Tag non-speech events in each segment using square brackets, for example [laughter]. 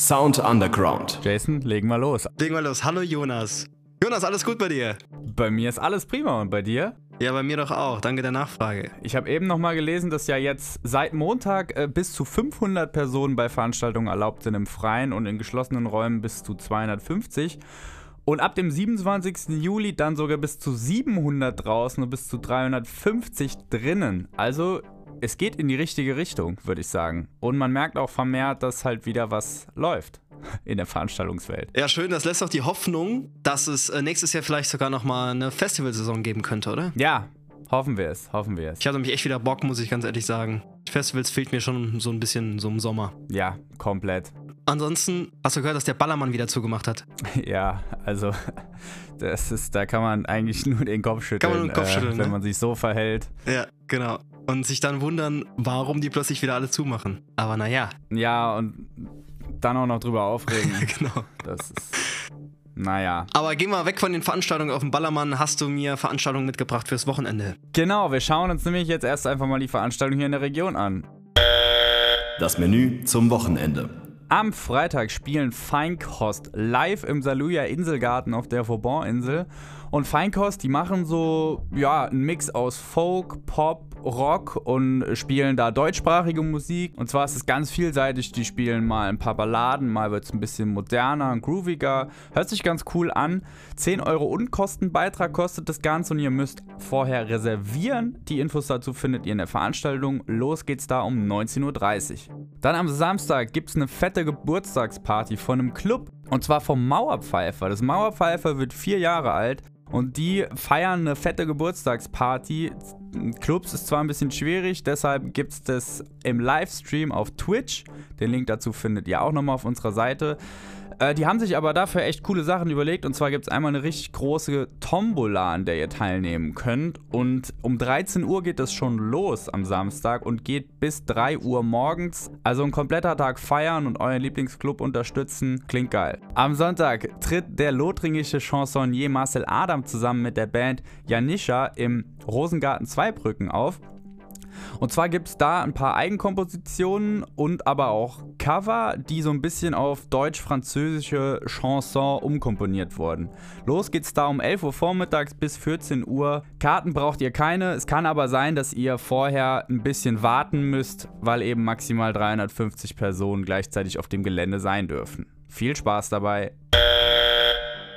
Sound Underground. Jason, legen wir los. Legen wir los. Hallo Jonas. Jonas, alles gut bei dir? Bei mir ist alles prima und bei dir? Ja, bei mir doch auch. Danke der Nachfrage. Ich habe eben nochmal gelesen, dass ja jetzt seit Montag äh, bis zu 500 Personen bei Veranstaltungen erlaubt sind im Freien und in geschlossenen Räumen bis zu 250. Und ab dem 27. Juli dann sogar bis zu 700 draußen und bis zu 350 drinnen. Also es geht in die richtige Richtung, würde ich sagen. Und man merkt auch vermehrt, dass halt wieder was läuft [laughs] in der Veranstaltungswelt. Ja, schön. Das lässt auch die Hoffnung, dass es äh, nächstes Jahr vielleicht sogar nochmal eine Festivalsaison geben könnte, oder? Ja, hoffen wir es, hoffen wir es. Ich hatte mich echt wieder Bock, muss ich ganz ehrlich sagen. Festivals fehlt mir schon so ein bisschen so im Sommer. Ja, komplett. Ansonsten, hast du gehört, dass der Ballermann wieder zugemacht hat? [laughs] Ja, also [laughs] das ist, da kann man eigentlich nur den Kopf schütteln, kann man den Kopf schütteln äh, wenn ne? man sich so verhält. Ja, genau. Und sich dann wundern, warum die plötzlich wieder alle zumachen. Aber naja. Ja, und dann auch noch drüber aufregen. [laughs] genau. Das ist. Naja. Aber gehen wir weg von den Veranstaltungen auf dem Ballermann. Hast du mir Veranstaltungen mitgebracht fürs Wochenende? Genau, wir schauen uns nämlich jetzt erst einfach mal die Veranstaltung hier in der Region an. Das Menü zum Wochenende. Am Freitag spielen Feinkost live im Saluja Inselgarten auf der Vauban-Insel. Und Feinkost, die machen so, ja, einen Mix aus Folk, Pop, Rock und spielen da deutschsprachige Musik. Und zwar ist es ganz vielseitig. Die spielen mal ein paar Balladen, mal wird es ein bisschen moderner und grooviger. Hört sich ganz cool an. 10 Euro Unkostenbeitrag kostet das Ganze und ihr müsst vorher reservieren. Die Infos dazu findet ihr in der Veranstaltung. Los geht's da um 19.30 Uhr. Dann am Samstag gibt es eine fette Geburtstagsparty von einem Club. Und zwar vom Mauerpfeifer. Das Mauerpfeifer wird vier Jahre alt. Und die feiern eine fette Geburtstagsparty. Clubs ist zwar ein bisschen schwierig, deshalb gibt es das im Livestream auf Twitch. Den Link dazu findet ihr auch nochmal auf unserer Seite. Äh, die haben sich aber dafür echt coole Sachen überlegt. Und zwar gibt es einmal eine richtig große Tombola, an der ihr teilnehmen könnt. Und um 13 Uhr geht es schon los am Samstag und geht bis 3 Uhr morgens. Also ein kompletter Tag feiern und euren Lieblingsclub unterstützen. Klingt geil. Am Sonntag tritt der lothringische Chansonnier Marcel Adam zusammen mit der Band Janisha im Rosengarten Zweibrücken auf. Und zwar gibt es da ein paar Eigenkompositionen und aber auch Cover, die so ein bisschen auf deutsch-französische Chanson umkomponiert wurden. Los geht's da um 11 Uhr vormittags bis 14 Uhr. Karten braucht ihr keine. Es kann aber sein, dass ihr vorher ein bisschen warten müsst, weil eben maximal 350 Personen gleichzeitig auf dem Gelände sein dürfen. Viel Spaß dabei.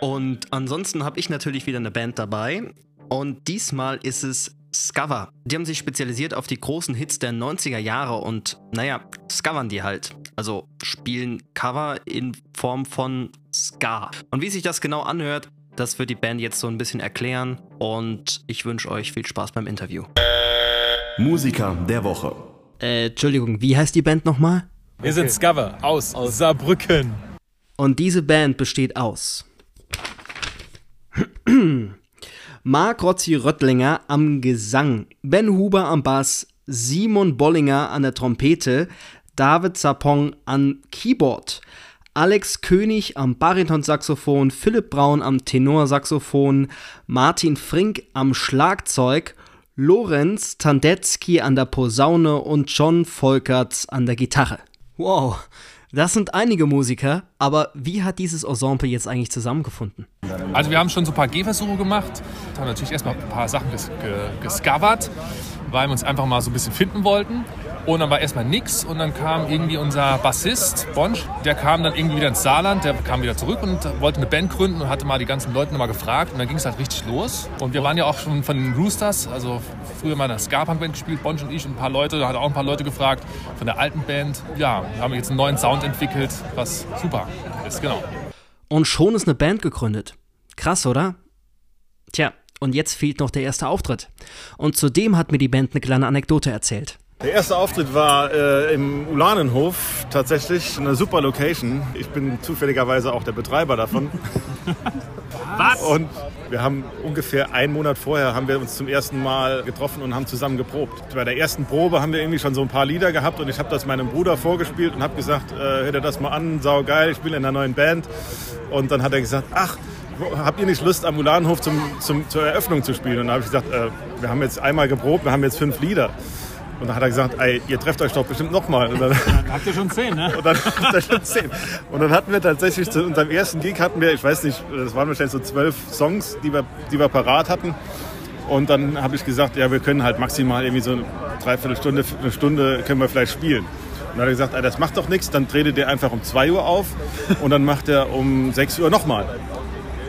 Und ansonsten habe ich natürlich wieder eine Band dabei. Und diesmal ist es Scover. Die haben sich spezialisiert auf die großen Hits der 90er Jahre und naja, scovern die halt. Also spielen Cover in Form von Ska. Und wie sich das genau anhört, das wird die Band jetzt so ein bisschen erklären und ich wünsche euch viel Spaß beim Interview. Musiker der Woche. Äh, Entschuldigung, wie heißt die Band nochmal? Wir sind Scover aus, aus Saarbrücken. Und diese Band besteht aus Marc Rotzi-Röttlinger am Gesang, Ben Huber am Bass, Simon Bollinger an der Trompete, David Zapong an Keyboard, Alex König am Baritonsaxophon, Philipp Braun am Tenorsaxophon, Martin Frink am Schlagzeug, Lorenz Tandetzky an der Posaune und John Volkerts an der Gitarre. Wow, das sind einige Musiker, aber wie hat dieses Ensemble jetzt eigentlich zusammengefunden? Also wir haben schon so ein paar Gehversuche gemacht, haben natürlich erstmal ein paar Sachen ges gescovert, weil wir uns einfach mal so ein bisschen finden wollten. Und dann war erstmal nix und dann kam irgendwie unser Bassist, Bonsch, der kam dann irgendwie wieder ins Saarland, der kam wieder zurück und wollte eine Band gründen und hatte mal die ganzen Leute nochmal gefragt und dann ging es halt richtig los. Und wir waren ja auch schon von den Roosters, also früher mal in der Ska-Punk-Band gespielt, Bonsch und ich und ein paar Leute, da hat auch ein paar Leute gefragt von der alten Band. Ja, wir haben jetzt einen neuen Sound entwickelt, was super ist, genau. Und schon ist eine Band gegründet. Krass, oder? Tja, und jetzt fehlt noch der erste Auftritt. Und zudem hat mir die Band eine kleine Anekdote erzählt. Der erste Auftritt war äh, im Ulanenhof, tatsächlich eine super Location. Ich bin zufälligerweise auch der Betreiber davon. [laughs] Was? Und wir haben ungefähr einen Monat vorher haben wir uns zum ersten Mal getroffen und haben zusammen geprobt. Bei der ersten Probe haben wir irgendwie schon so ein paar Lieder gehabt und ich habe das meinem Bruder vorgespielt und habe gesagt, äh, hör dir das mal an, sau geil, ich bin in einer neuen Band. Und dann hat er gesagt, ach, habt ihr nicht Lust am Ulanenhof zum, zum, zur Eröffnung zu spielen? Und dann habe ich gesagt, äh, wir haben jetzt einmal geprobt, wir haben jetzt fünf Lieder. Und dann hat er gesagt, ey, ihr trefft euch doch bestimmt nochmal. Und dann, Habt ihr schon zehn, ne? und dann hat er schon zehn. Und dann hatten wir tatsächlich zu unserem ersten Gig hatten wir, ich weiß nicht, das waren wahrscheinlich so zwölf Songs, die wir, die wir parat hatten. Und dann habe ich gesagt, ja, wir können halt maximal irgendwie so eine Dreiviertelstunde, eine Stunde können wir vielleicht spielen. Und dann hat er gesagt, ey, das macht doch nichts, dann tretet ihr einfach um 2 Uhr auf und dann macht er um 6 Uhr nochmal.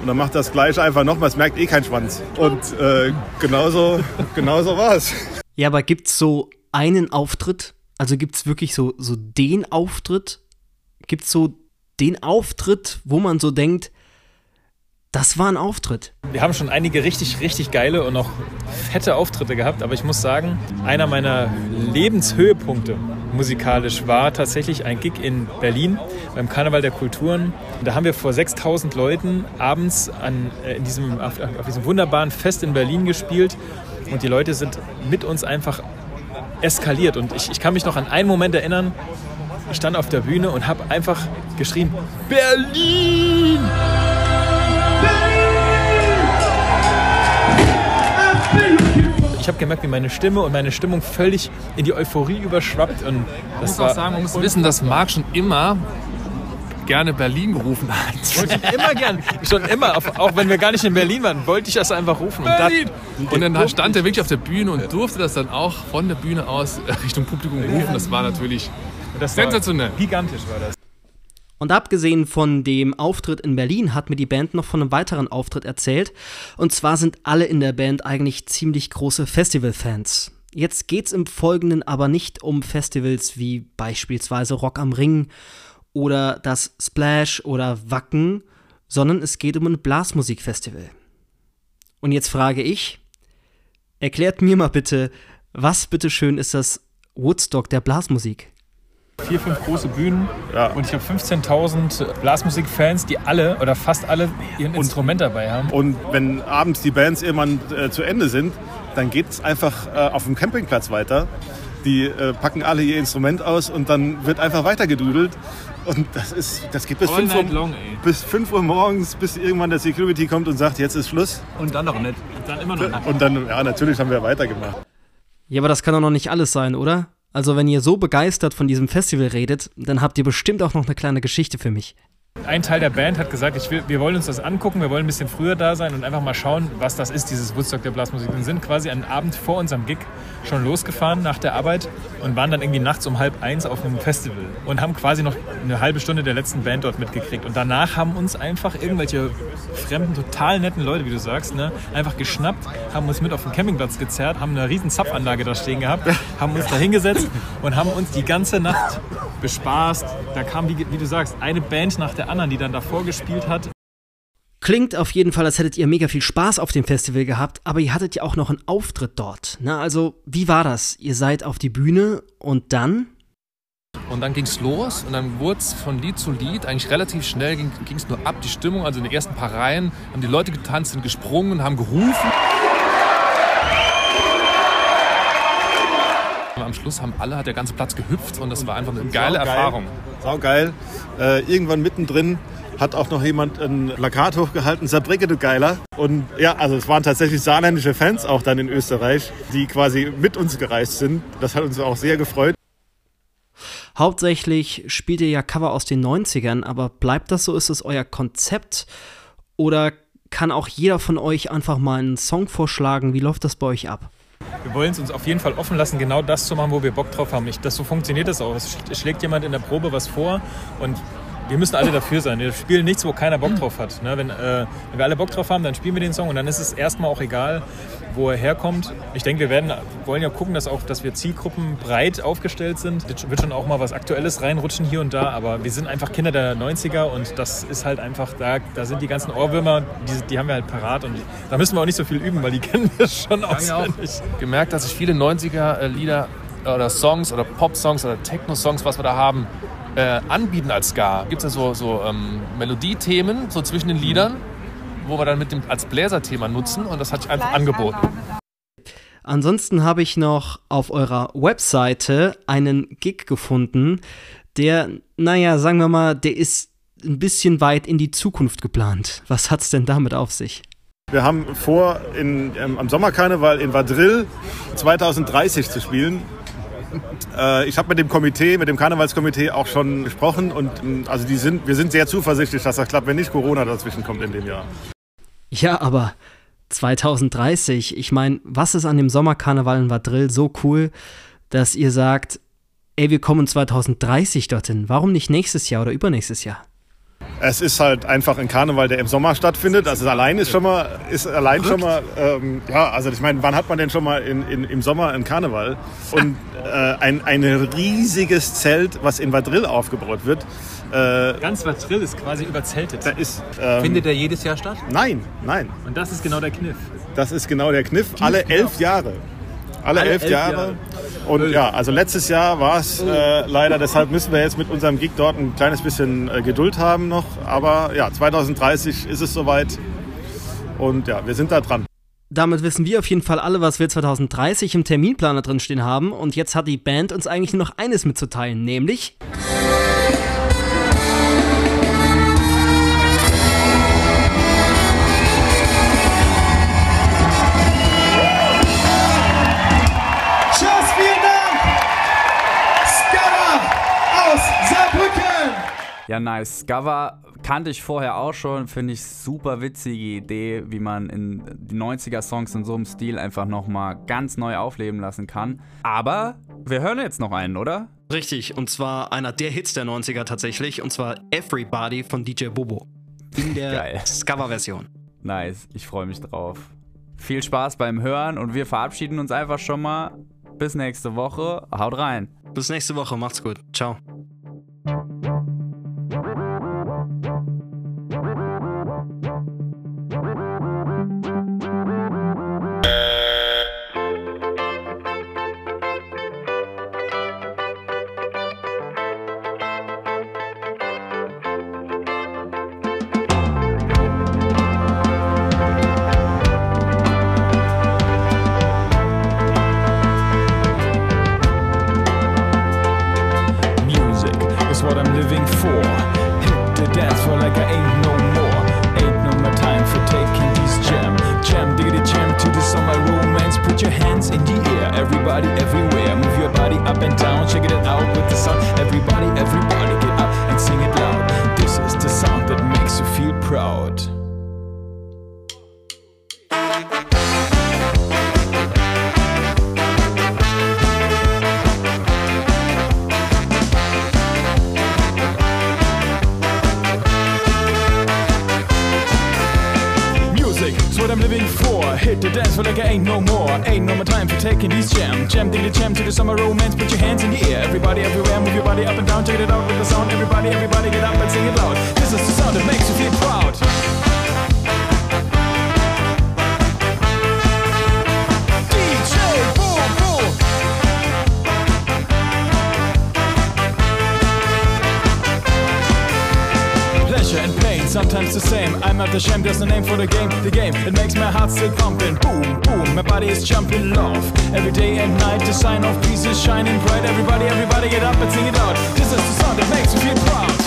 Und dann macht das gleiche einfach nochmal, es merkt eh kein Schwanz. Und äh, genauso, genauso war es. Ja, aber gibt's so einen Auftritt? Also gibt's wirklich so, so den Auftritt? Gibt's so den Auftritt, wo man so denkt, das war ein Auftritt? Wir haben schon einige richtig, richtig geile und auch fette Auftritte gehabt, aber ich muss sagen, einer meiner Lebenshöhepunkte musikalisch war tatsächlich ein Gig in Berlin beim Karneval der Kulturen. Da haben wir vor 6000 Leuten abends an, äh, in diesem, auf, auf diesem wunderbaren Fest in Berlin gespielt und die Leute sind mit uns einfach eskaliert. Und ich, ich kann mich noch an einen Moment erinnern, ich stand auf der Bühne und habe einfach geschrien, Berlin! Habe gemerkt, wie meine Stimme und meine Stimmung völlig in die Euphorie überschwappt. Und das muss auch sagen, man muss wissen, dass Marc schon immer gerne Berlin gerufen hat. wollte ich immer gern, schon immer, auch wenn wir gar nicht in Berlin waren, wollte ich das einfach rufen. Und Berlin! Und dann stand er wirklich auf der Bühne und durfte das dann auch von der Bühne aus Richtung Publikum rufen. Das war natürlich das war sensationell. Gigantisch war das. Und abgesehen von dem Auftritt in Berlin hat mir die Band noch von einem weiteren Auftritt erzählt. Und zwar sind alle in der Band eigentlich ziemlich große Festivalfans. Jetzt geht's im Folgenden aber nicht um Festivals wie beispielsweise Rock am Ring oder das Splash oder Wacken, sondern es geht um ein Blasmusikfestival. Und jetzt frage ich, erklärt mir mal bitte, was bitteschön ist das Woodstock der Blasmusik? Vier, fünf große Bühnen Ja. und ich habe 15.000 Blasmusikfans, die alle oder fast alle ihr Instrument dabei haben. Und wenn abends die Bands irgendwann äh, zu Ende sind, dann geht es einfach äh, auf dem Campingplatz weiter. Die äh, packen alle ihr Instrument aus und dann wird einfach weitergedudelt. Und das ist, das geht bis All 5 Uhr, long, bis 5 Uhr morgens, bis irgendwann der Security kommt und sagt, jetzt ist Schluss. Und dann noch nicht. Und dann immer noch nicht. Und dann, ja, natürlich haben wir weitergemacht. Ja, aber das kann doch noch nicht alles sein, oder? Also, wenn ihr so begeistert von diesem Festival redet, dann habt ihr bestimmt auch noch eine kleine Geschichte für mich. Ein Teil der Band hat gesagt, will, wir wollen uns das angucken, wir wollen ein bisschen früher da sein und einfach mal schauen, was das ist, dieses Woodstock der Blasmusik. Und sind quasi einen Abend vor unserem Gig schon losgefahren nach der Arbeit und waren dann irgendwie nachts um halb eins auf einem Festival und haben quasi noch eine halbe Stunde der letzten Band dort mitgekriegt. Und danach haben uns einfach irgendwelche fremden, total netten Leute, wie du sagst, ne, einfach geschnappt, haben uns mit auf den Campingplatz gezerrt, haben eine riesen Zapfanlage da stehen gehabt, haben uns da hingesetzt und haben uns die ganze Nacht bespaßt. Da kam, wie, wie du sagst, eine Band nach der anderen, die dann davor gespielt hat. Klingt auf jeden Fall, als hättet ihr mega viel Spaß auf dem Festival gehabt, aber ihr hattet ja auch noch einen Auftritt dort. Na, also, wie war das? Ihr seid auf die Bühne und dann? Und dann ging es los und dann wurde es von Lied zu Lied eigentlich relativ schnell ging es nur ab. Die Stimmung, also in den ersten paar Reihen, haben die Leute getanzt, sind gesprungen, haben gerufen. Und am Schluss haben alle, hat der ganze Platz gehüpft und das war einfach eine geile Saugeil. Erfahrung. Saugeil. Äh, irgendwann mittendrin hat auch noch jemand ein Plakat hochgehalten, Sabricke du Geiler. Und ja, also es waren tatsächlich saarländische Fans auch dann in Österreich, die quasi mit uns gereist sind. Das hat uns auch sehr gefreut. Hauptsächlich spielt ihr ja Cover aus den 90ern, aber bleibt das so? Ist es euer Konzept? Oder kann auch jeder von euch einfach mal einen Song vorschlagen? Wie läuft das bei euch ab? Wir wollen es uns auf jeden Fall offen lassen, genau das zu machen, wo wir Bock drauf haben. Ich, das, so funktioniert das auch. Es sch- schlägt jemand in der Probe was vor und wir müssen alle dafür sein. Wir spielen nichts, wo keiner Bock drauf hat. Ne? Wenn, äh, wenn wir alle Bock drauf haben, dann spielen wir den Song und dann ist es erstmal auch egal, wo er herkommt. Ich denke, wir werden, wollen ja gucken, dass, auch, dass wir Zielgruppen breit aufgestellt sind. Es wird schon auch mal was Aktuelles reinrutschen hier und da, aber wir sind einfach Kinder der 90er und das ist halt einfach, da, da sind die ganzen Ohrwürmer, die, die haben wir halt parat und da müssen wir auch nicht so viel üben, weil die [laughs] kennen wir schon auswendig. gemerkt, dass ich viele 90er-Lieder oder Songs oder Pop-Songs oder Techno-Songs, was wir da haben, äh, anbieten als Ska. Gibt es ja so, so ähm, Melodiethemen so zwischen den Liedern, wo wir dann mit dem als Bläserthema nutzen und das hatte ich einfach angeboten. Ansonsten habe ich noch auf eurer Webseite einen Gig gefunden, der, naja, sagen wir mal, der ist ein bisschen weit in die Zukunft geplant. Was hat's denn damit auf sich? Wir haben vor, in, ähm, am Sommerkarneval in Vadril 2030 zu spielen. Äh, ich habe mit dem Komitee, mit dem Karnevalskomitee auch schon gesprochen und ähm, also die sind, wir sind sehr zuversichtlich, dass das klappt, wenn nicht Corona dazwischen kommt in dem Jahr. Ja, aber 2030, ich meine, was ist an dem Sommerkarneval in Vadrill so cool, dass ihr sagt, ey, wir kommen 2030 dorthin. Warum nicht nächstes Jahr oder übernächstes Jahr? Es ist halt einfach ein Karneval, der im Sommer stattfindet. Also allein ist schon mal, ist allein schon mal, ähm, ja, also ich meine, wann hat man denn schon mal in, in, im Sommer einen Karneval? Und äh, ein, ein riesiges Zelt, was in Vadrill aufgebaut wird. Äh, Ganz Vadrill ist quasi überzeltet. da ist, ähm, Findet der jedes Jahr statt? nein, nein, Und das ist genau der Kniff. das ist genau der Kniff. Alle elf Jahre. Alle, elf, elf Jahre. Jahre. Und ja, also letztes Jahr war es äh, leider, deshalb müssen wir jetzt mit unserem Gig dort ein kleines bisschen äh, Geduld haben noch. Aber ja, 2030 ist es soweit. Und ja, wir sind da dran. Damit wissen wir auf jeden Fall alle, was wir 2030 im Terminplaner drinstehen haben. Und jetzt hat die Band uns eigentlich nur noch eines mitzuteilen, nämlich Ja, nice. Scava kannte ich vorher auch schon. Finde ich super witzige Idee, wie man in die 90er-Songs in so einem Stil einfach nochmal ganz neu aufleben lassen kann. Aber wir hören jetzt noch einen, oder? Richtig, und zwar einer der Hits der 90er tatsächlich, und zwar Everybody von DJ Bobo. In der [laughs] Geil. Coverversion. Nice, ich freue mich drauf. Viel Spaß beim Hören und wir verabschieden uns einfach schon mal. Bis nächste Woche. Haut rein. Bis nächste Woche, macht's gut. Ciao. Proud. Music is what I'm living for. Hit the dance floor like I ain't no more. Ain't no more these jam. Jam, the jam to the summer romance. Put your hands in the air. Everybody, everywhere, move your body up and down. Check it out with the sound. Everybody, everybody, get up and sing it loud. This is the sound that makes you feel proud. Sometimes the same. I'm not ashamed, there's no name for the game. The game, it makes my heart still pumping. Boom, boom, my body is jumping love. Every day and night, the sign of peace is shining bright. Everybody, everybody get up and sing it out. This is the sound that makes you feel proud.